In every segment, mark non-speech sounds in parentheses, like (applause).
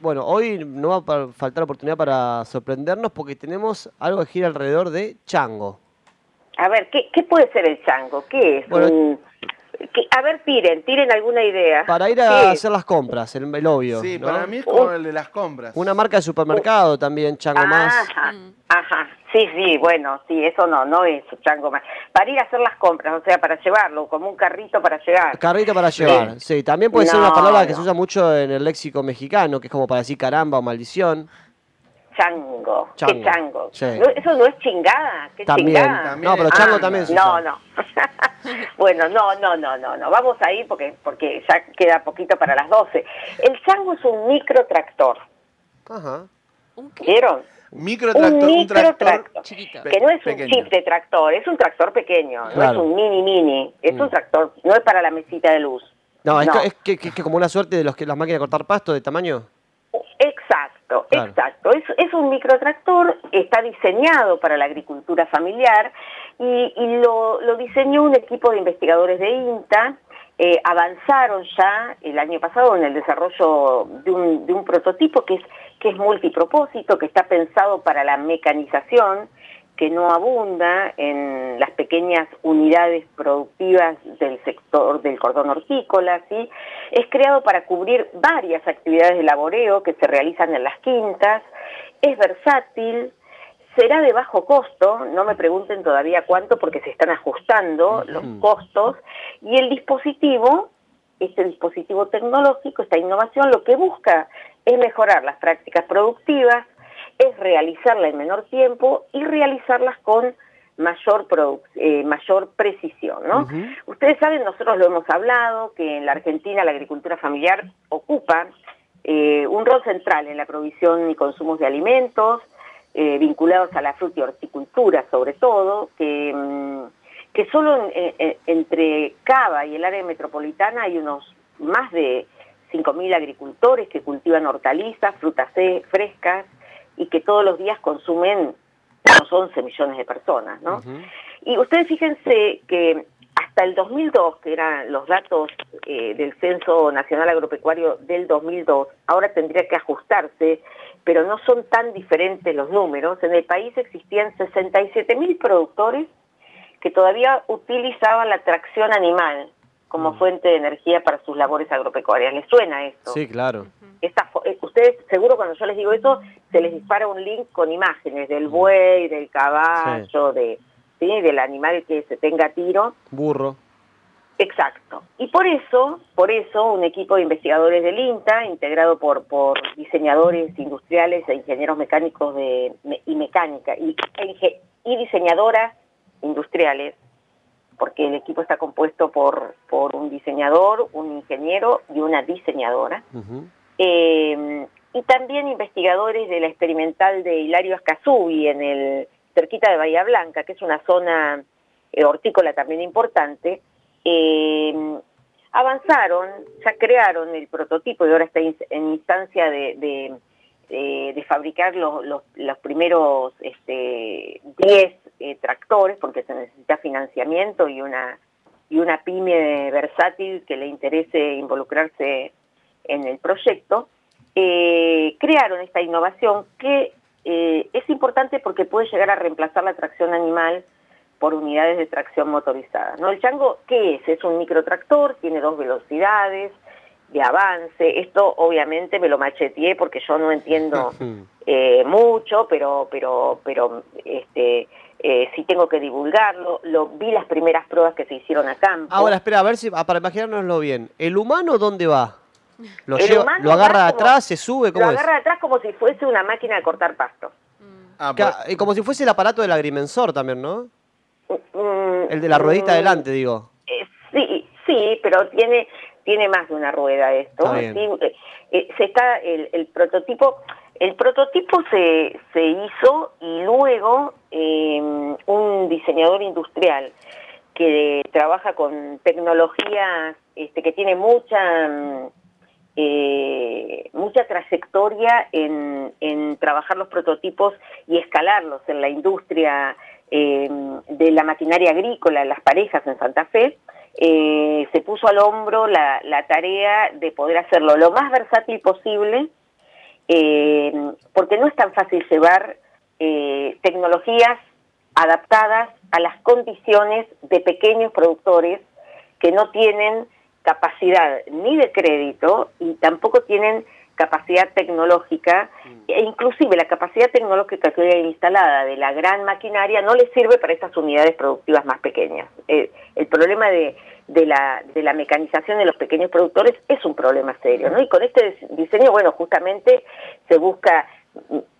bueno, hoy no va a faltar oportunidad para sorprendernos porque tenemos algo que gira alrededor de Chango. A ver, ¿qué, qué puede ser el chango? ¿Qué es? Bueno, Un- a ver, tiren, tiren alguna idea. Para ir ¿Qué a hacer las compras, el, el obvio. Sí, ¿no? para mí es como el de las compras. Una marca de supermercado también, Chango más. Ajá, ajá, sí, sí, bueno, sí, eso no, no es chango más. Para ir a hacer las compras, o sea, para llevarlo, como un carrito para llevar. Carrito para llevar, sí. También puede ser una palabra que no. se usa mucho en el léxico mexicano, que es como para decir caramba o maldición. Chango, Chango, ¿qué chango? sí. No, ¿Eso no es chingada? ¿Qué También. chingada? También No, pero es chango changa. también se No, no. (laughs) bueno, no, no, no, no, no. Vamos a ir porque, porque ya queda poquito para las 12. El chango es un microtractor, Ajá. ¿vieron? Microtractor, un un tractor. microtractor. Chiquito. Que no es pequeño. un chip de tractor, es un tractor pequeño, no Claro. es un mini mini, es Mm. un tractor, no es para la mesita de luz. No, es, No. que- es que, que- que como una suerte de los que las máquinas de cortar pasto de tamaño. Exacto, Claro. exacto. Es, es un microtractor, está diseñado para la agricultura familiar y, y lo, lo diseñó un equipo de investigadores de INTA. Eh, avanzaron ya el año pasado en el desarrollo de un, de un prototipo que es, que es multipropósito, que está pensado para la mecanización, que no abunda en las pequeñas unidades productivas del sector del cordón hortícola, ¿sí? Es creado para cubrir varias actividades de laboreo que se realizan en las quintas, es versátil, será de bajo costo, no me pregunten todavía cuánto porque se están ajustando los costos, y el dispositivo, este dispositivo tecnológico, esta innovación, lo que busca es mejorar las prácticas productivas, es realizarla en menor tiempo y realizarlas con mayor, eh, mayor precisión. ¿no? Ustedes saben, nosotros lo hemos hablado, que en la Argentina la agricultura familiar ocupa eh, un rol central en la provisión y consumo de alimentos, eh, vinculados a la fruta y horticultura sobre todo, que, mm, que solo en- en- entre Cava y el área metropolitana hay unos más de 5.000 agricultores que cultivan hortalizas, frutas frescas y que todos los días consumen unos 11 millones de personas, ¿no? Y ustedes fíjense que hasta el 2002, que eran los datos eh, del Censo Nacional Agropecuario del 2002, ahora tendría que ajustarse, pero no son tan diferentes los números. En el país existían 67 mil productores que todavía utilizaban la tracción animal como fuente de energía para sus labores agropecuarias. ¿Les suena esto? Sí, claro. Esta eh, ustedes seguro cuando yo les digo eso se les dispara un link con imágenes del buey, del caballo, de ¿sí? del animal que se tenga a tiro. Burro. Exacto. Y por eso, por eso un equipo de investigadores del INTA, integrado por, por diseñadores industriales e ingenieros mecánicos de, me- y mecánica y, e y diseñadoras industriales, porque el equipo está compuesto por, por un diseñador, un ingeniero y una diseñadora. Eh, y también investigadores de la experimental de Hilario Ascasubi en el cerquita de Bahía Blanca, que es una zona eh, hortícola también importante, eh, avanzaron, ya crearon el prototipo y ahora está in- en instancia de, de, de fabricar los, los, los primeros este, 10 eh, tractores, porque se necesita financiamiento y una, y una pyme versátil que le interese involucrarse en el proyecto, eh, crearon esta innovación que eh, es importante porque puede llegar a reemplazar la tracción animal por unidades de tracción motorizada. ¿no? El Chango, ¿qué es? Es un microtractor, tiene dos velocidades de avance. Esto obviamente me lo macheteé porque yo no entiendo. (laughs) eh, mucho, pero, pero, pero este, eh, sí tengo que divulgarlo. Lo, vi las primeras pruebas que se hicieron a campo. Ahora, espera, a ver si, ah, para imaginárnoslo bien. ¿El humano dónde va? ¿Lo, El lleva- lo agarra como- atrás, se sube? ¿Cómo lo es? agarra de atrás como si fuese una máquina de cortar pasto. Ah, pues, eh, como si fuese el aparato del agrimensor también, ¿no? Mm, El de la ruedita mm, adelante, digo. eh, sí, sí, pero tiene tiene más de una rueda esto. Está bien. Sí, eh, eh, se está el, el prototipo el prototipo se, se hizo y luego eh, un diseñador industrial que trabaja con tecnologías este, que tiene mucha mm, eh, mucha trayectoria en, en trabajar los prototipos y escalarlos en la industria eh, de la maquinaria agrícola, las parejas en Santa Fe, eh, se puso al hombro la, la tarea de poder hacerlo lo más versátil posible eh, porque no es tan fácil llevar eh, tecnologías adaptadas a las condiciones de pequeños productores que no tienen capacidad ni de crédito y tampoco tienen capacidad tecnológica e inclusive la capacidad tecnológica que hay instalada de la gran maquinaria no le sirve para estas unidades productivas más pequeñas. Eh, el problema de, de, la, de la mecanización de los pequeños productores es un problema serio, ¿no? Y con este diseño, bueno, justamente se busca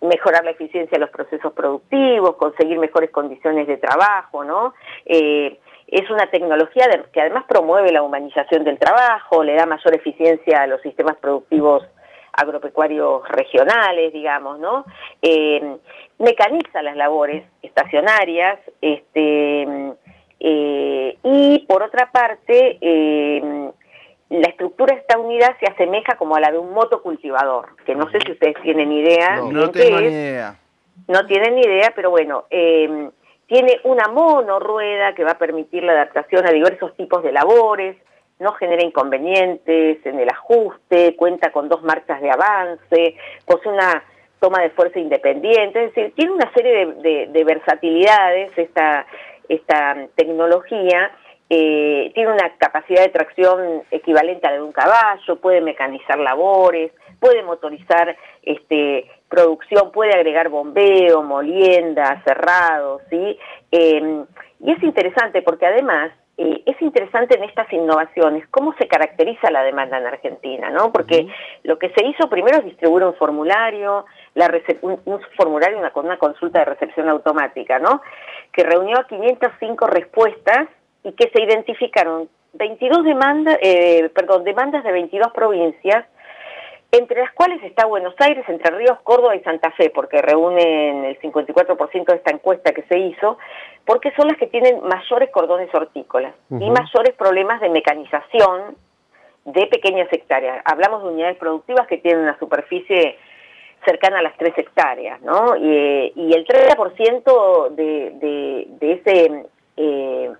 mejorar la eficiencia de los procesos productivos, conseguir mejores condiciones de trabajo, ¿no? Eh, es una tecnología que además promueve la humanización del trabajo, le da mayor eficiencia a los sistemas productivos agropecuarios regionales, digamos, ¿no? Eh, mecaniza las labores estacionarias, este, eh, y por otra parte, eh, la estructura esta unidad se asemeja como a la de un motocultivador, que no sé si ustedes tienen idea. No, no tengo ni idea. No tienen ni idea, pero bueno, eh, tiene una monorrueda que va a permitir la adaptación a diversos tipos de labores, no genera inconvenientes en el ajuste, cuenta con dos marchas de avance, posee una toma de fuerza independiente, es decir, tiene una serie de, de versatilidades esta, esta tecnología eh, tiene una capacidad de tracción equivalente a la de un caballo, puede mecanizar labores, puede motorizar este, producción, puede agregar bombeo, molienda, cerrado, ¿sí? Eh, y es interesante porque además eh, es interesante en estas innovaciones cómo se caracteriza la demanda en Argentina, ¿no? Porque lo que se hizo primero es distribuir un formulario, la un, un, formulario una, con una consulta de recepción automática, ¿no? Que reunió 505 respuestas y que se identificaron 22 demandas, eh, perdón, demandas de 22 provincias, entre las cuales está Buenos Aires, Entre Ríos, Córdoba y Santa Fe, porque reúnen el 54% de esta encuesta que se hizo, porque son las que tienen mayores cordones hortícolas y mayores problemas de mecanización de pequeñas hectáreas. Hablamos de unidades productivas que tienen una superficie cercana a las 3 hectáreas, ¿no? Y, y el 30% de, de, de ese... Eh,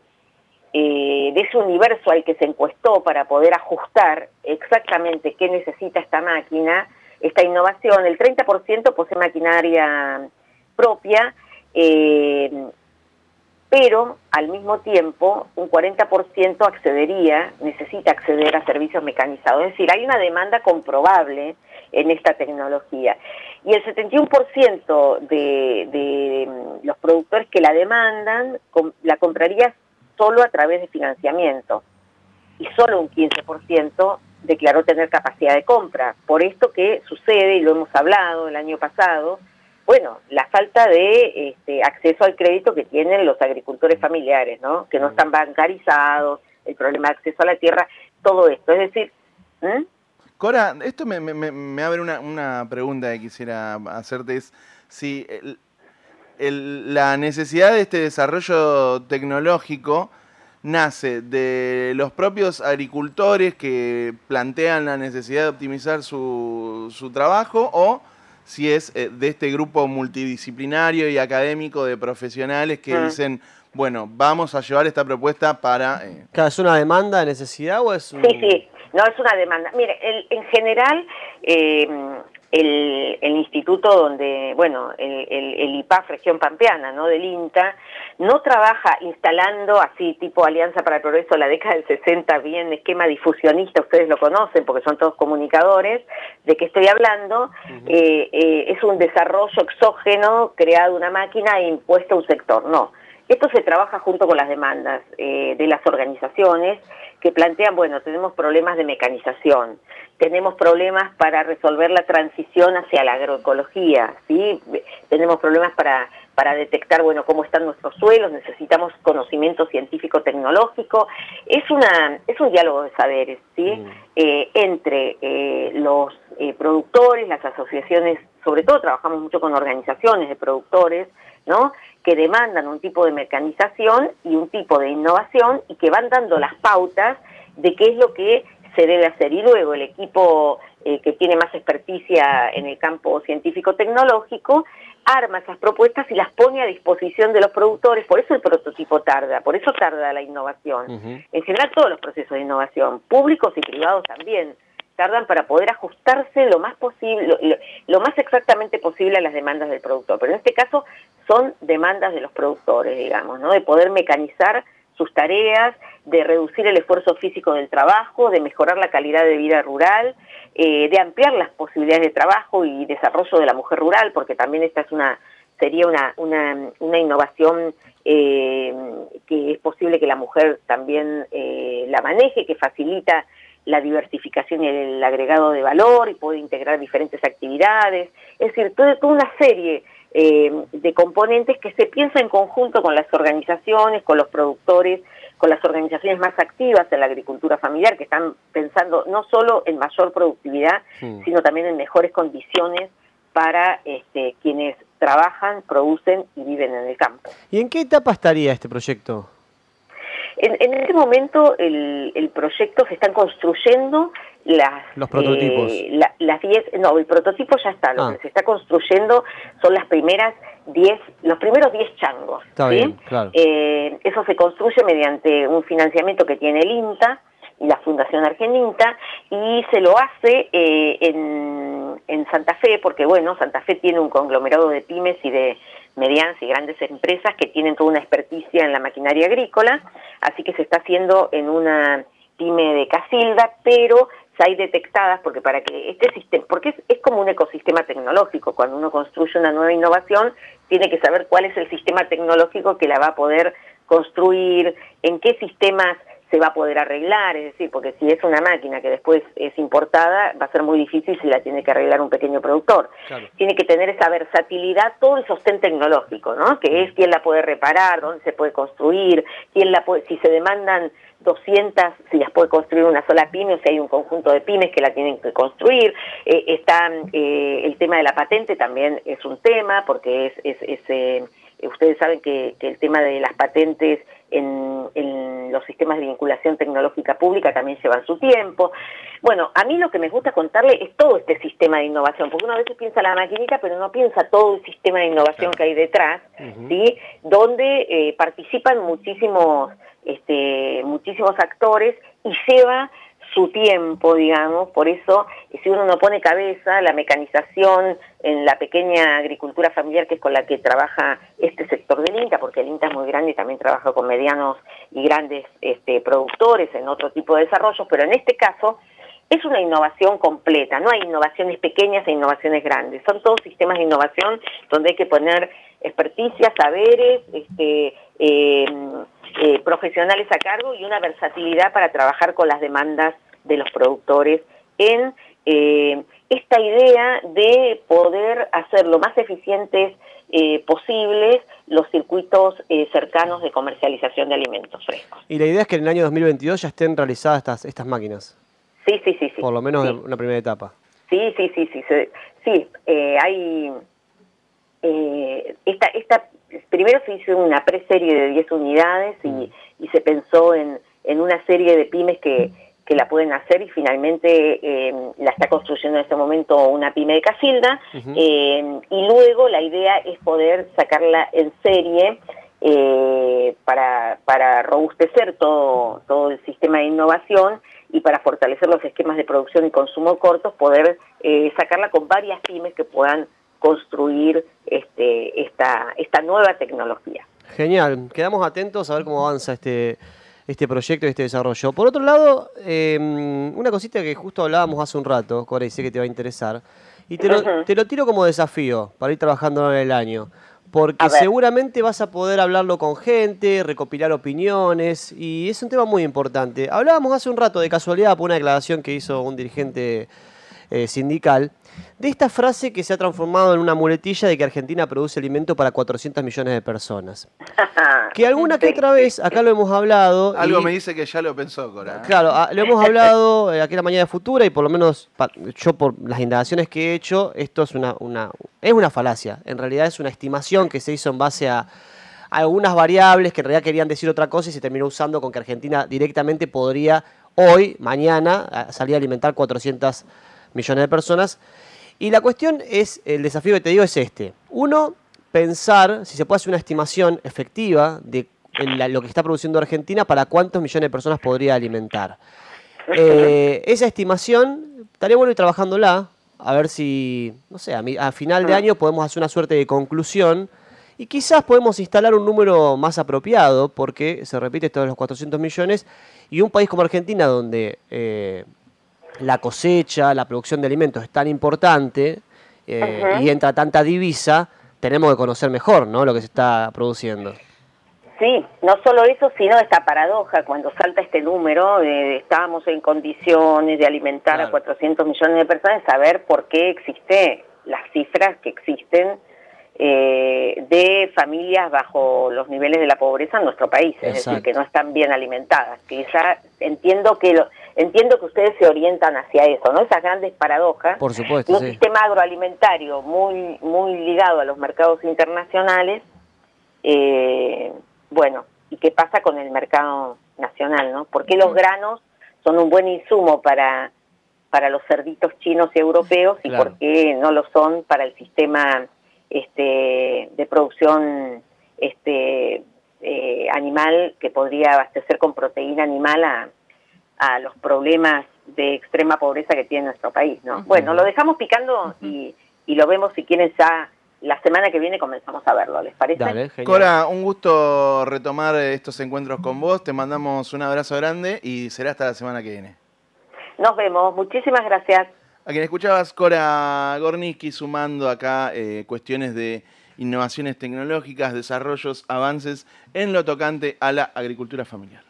eh, de ese universo al que se encuestó para poder ajustar exactamente qué necesita esta máquina, esta innovación, el 30% posee maquinaria propia, eh, pero al mismo tiempo un 40% accedería, necesita acceder a servicios mecanizados. Es decir, hay una demanda comprobable en esta tecnología. Y el 71% de, de los productores que la demandan la compraría solo a través de financiamiento y solo un 15% declaró tener capacidad de compra. Por esto que sucede, y lo hemos hablado el año pasado, bueno, la falta de este, acceso al crédito que tienen los agricultores familiares, ¿no? Que no están bancarizados, el problema de acceso a la tierra, todo esto. Es decir... Cora, esto me, me, abre una, una, pregunta que quisiera hacerte, es si la necesidad de este desarrollo tecnológico nace de los propios agricultores que plantean la necesidad de optimizar su, su trabajo o si es eh, de este grupo multidisciplinario y académico de profesionales que mm. dicen, bueno, vamos a llevar esta propuesta para... Eh... ¿Es una demanda de necesidad o es un... Sí, sí, no es una demanda. Mire, en general... Eh, el, el, instituto donde, bueno, el, el, IPAF Región Pampeana, ¿no? Del INTA, no trabaja instalando así tipo Alianza para el Progreso la década del 60, bien esquema difusionista, ustedes lo conocen porque son todos comunicadores, de que estoy hablando, eh, eh, es un desarrollo exógeno creado una máquina e impuesto a un sector, no. Esto se trabaja junto con las demandas eh, de las organizaciones que plantean, bueno, tenemos problemas de mecanización, tenemos problemas para resolver la transición hacia la agroecología, ¿sí? Tenemos problemas para, para detectar, bueno, cómo están nuestros suelos, necesitamos conocimiento científico-tecnológico. Es, una, es un diálogo de saberes, ¿sí? Mm. Eh, entre eh, los productores, las asociaciones, sobre todo trabajamos mucho con organizaciones de productores, ¿no? Que demandan un tipo de mecanización y un tipo de innovación y que van dando las pautas de qué es lo que se debe hacer. Y luego el equipo eh, que tiene más experticia en el campo científico-tecnológico arma esas propuestas y las pone a disposición de los productores. Por eso el prototipo tarda, por eso tarda la innovación. En general todos los procesos de innovación, públicos y privados también, tardan para poder ajustarse lo más posible, lo, más exactamente posible a las demandas del productor. Pero en este caso son demandas de los productores, digamos, ¿no? De poder mecanizar sus tareas, de reducir el esfuerzo físico del trabajo, de mejorar la calidad de vida rural, eh, de ampliar las posibilidades de trabajo y desarrollo de la mujer rural, porque también esta es una sería una, una, una innovación eh, que es posible que la mujer también eh, la maneje, que facilita la diversificación y el agregado de valor y puede integrar diferentes actividades. Es decir, toda, toda una serie eh, de componentes que se piensa en conjunto con las organizaciones, con los productores, con las organizaciones más activas en la agricultura familiar, que están pensando no solo en mayor productividad, sino también en mejores condiciones para este, quienes trabajan, producen y viven en el campo. ¿Y en qué etapa estaría este proyecto? En, este momento el, proyecto se están construyendo las... Los prototipos. Eh, las 10, no, el prototipo ya está, lo ah. que se está construyendo son las primeras 10, los primeros 10 changos. Está bien, claro. Eh, eso se construye mediante un financiamiento que tiene el INTA y la Fundación Argentina y se lo hace eh, en, en Santa Fe, porque bueno, Santa Fe tiene un conglomerado de pymes y de medianas y grandes empresas que tienen toda una experticia en la maquinaria agrícola, así que se está haciendo en una pyme de Casilda, pero ya hay detectadas, porque para que este sistema, porque es, es, como un ecosistema tecnológico, cuando uno construye una nueva innovación, tiene que saber cuál es el sistema tecnológico que la va a poder construir, en qué sistemas se va a poder arreglar, es decir, porque si es una máquina que después es importada, va a ser muy difícil si la tiene que arreglar un pequeño productor. Tiene que tener esa versatilidad, todo el sostén tecnológico, ¿no? Que es quién la puede reparar, dónde se puede construir, quién la puede, si se demandan 200, si las puede construir una sola pyme o si hay un conjunto de pymes que la tienen que construir. Eh, está eh, el tema de la patente también es un tema, porque es, es, es eh, ustedes saben que, el tema de las patentes en, los sistemas de vinculación tecnológica pública también llevan su tiempo. Bueno, a mí lo que me gusta contarle es todo este sistema de innovación, porque uno a veces piensa la maquinita, pero no piensa todo el sistema de innovación que hay detrás, ¿sí? Donde eh, participan muchísimos, este, muchísimos actores y lleva su tiempo, digamos, por eso si uno no pone cabeza, la mecanización en la pequeña agricultura familiar que es con la que trabaja este sector del INTA, porque el INTA es muy grande y también trabaja con medianos y grandes este, productores en otro tipo de desarrollos, pero en este caso es una innovación completa, no hay innovaciones pequeñas e innovaciones grandes, son todos sistemas de innovación donde hay que poner experticia, saberes, este, eh, eh, profesionales a cargo y una versatilidad para trabajar con las demandas de los productores en eh, esta idea de poder hacer lo más eficientes eh, posibles los circuitos cercanos de comercialización de alimentos frescos. Y la idea es que en el año 2022 ya estén realizadas estas, estas máquinas. Sí, sí, sí. sí Por lo menos en una primera etapa. Sí, sí, sí, sí. Sí, hay... esta, esta primero se hizo una preserie de 10 unidades y, se pensó en, una serie de pymes que, la pueden hacer y finalmente eh, la está construyendo en este momento una pyme de Casilda. Eh, y luego la idea es poder sacarla en serie eh, para, para robustecer todo, todo el sistema de innovación y para fortalecer los esquemas de producción y consumo cortos, poder sacarla con varias pymes que puedan construir este, esta, esta nueva tecnología. Genial, quedamos atentos a ver cómo avanza este, este proyecto y este desarrollo. Por otro lado, em, una cosita que justo hablábamos hace un rato, Cora, y sé que te va a interesar, y te lo, te lo tiro como desafío para ir trabajando en el año. Porque seguramente vas a poder hablarlo con gente, recopilar opiniones, y es un tema muy importante. Hablábamos hace un rato de casualidad por una declaración que hizo un dirigente eh, sindical, de esta frase que se ha transformado en una muletilla de que Argentina produce alimento para 400 millones de personas. (laughs) Que alguna que otra vez, acá lo hemos hablado. Algo me dice que ya lo pensó, Cora. Claro, ah, lo hemos hablado eh, aquí en la mañana de Futura y por lo menos yo por las indagaciones que he hecho, esto es una, una, es una falacia. En realidad es una estimación que se hizo en base a algunas variables que en realidad querían decir otra cosa y se terminó usando con que Argentina directamente podría hoy, mañana, salir a alimentar 400 millones de personas. Y la cuestión es, el desafío que te digo es este. Uno, pensar si se puede hacer una estimación efectiva de lo que está produciendo Argentina para cuántos millones de personas podría alimentar. Eh, esa estimación, estaría bueno ir trabajándola, a ver si, no sé, a, a final de año podemos hacer una suerte de conclusión y quizás podemos instalar un número más apropiado, porque se repite todos los 400 millones, y un país como Argentina, donde eh, la cosecha, la producción de alimentos es tan importante eh, y entra tanta divisa, tenemos que conocer mejor ¿no? lo que se está produciendo. Sí, no solo eso, sino esta paradoja, cuando salta este número, eh, estábamos en condiciones de alimentar a 400 millones de personas, saber por qué existe las cifras que existen eh, de familias bajo los niveles de la pobreza en nuestro país, es decir, que no están bien alimentadas. Quizá entiendo que lo, entiendo que ustedes se orientan hacia eso, ¿no? Esas grandes paradojas. Por supuesto. Un sistema agroalimentario muy muy ligado a los mercados internacionales. Eh, bueno, ¿y qué pasa con el mercado nacional, no? ¿Por qué los granos son un buen insumo para para los cerditos chinos y europeos y por qué no lo son para el sistema este, de producción este, eh, animal que podría abastecer con proteína animal a, a, los problemas de extrema pobreza que tiene nuestro país. ¿no? Bueno, lo dejamos picando y, y, lo vemos si quieren ya la semana que viene comenzamos a verlo, ¿les parece? Cora, un gusto retomar estos encuentros con vos, te mandamos un abrazo grande y será hasta la semana que viene. Nos vemos, muchísimas gracias. A quien escuchabas, Cora Gorniski, sumando acá eh, cuestiones de innovaciones tecnológicas, desarrollos, avances en lo tocante a la agricultura familiar.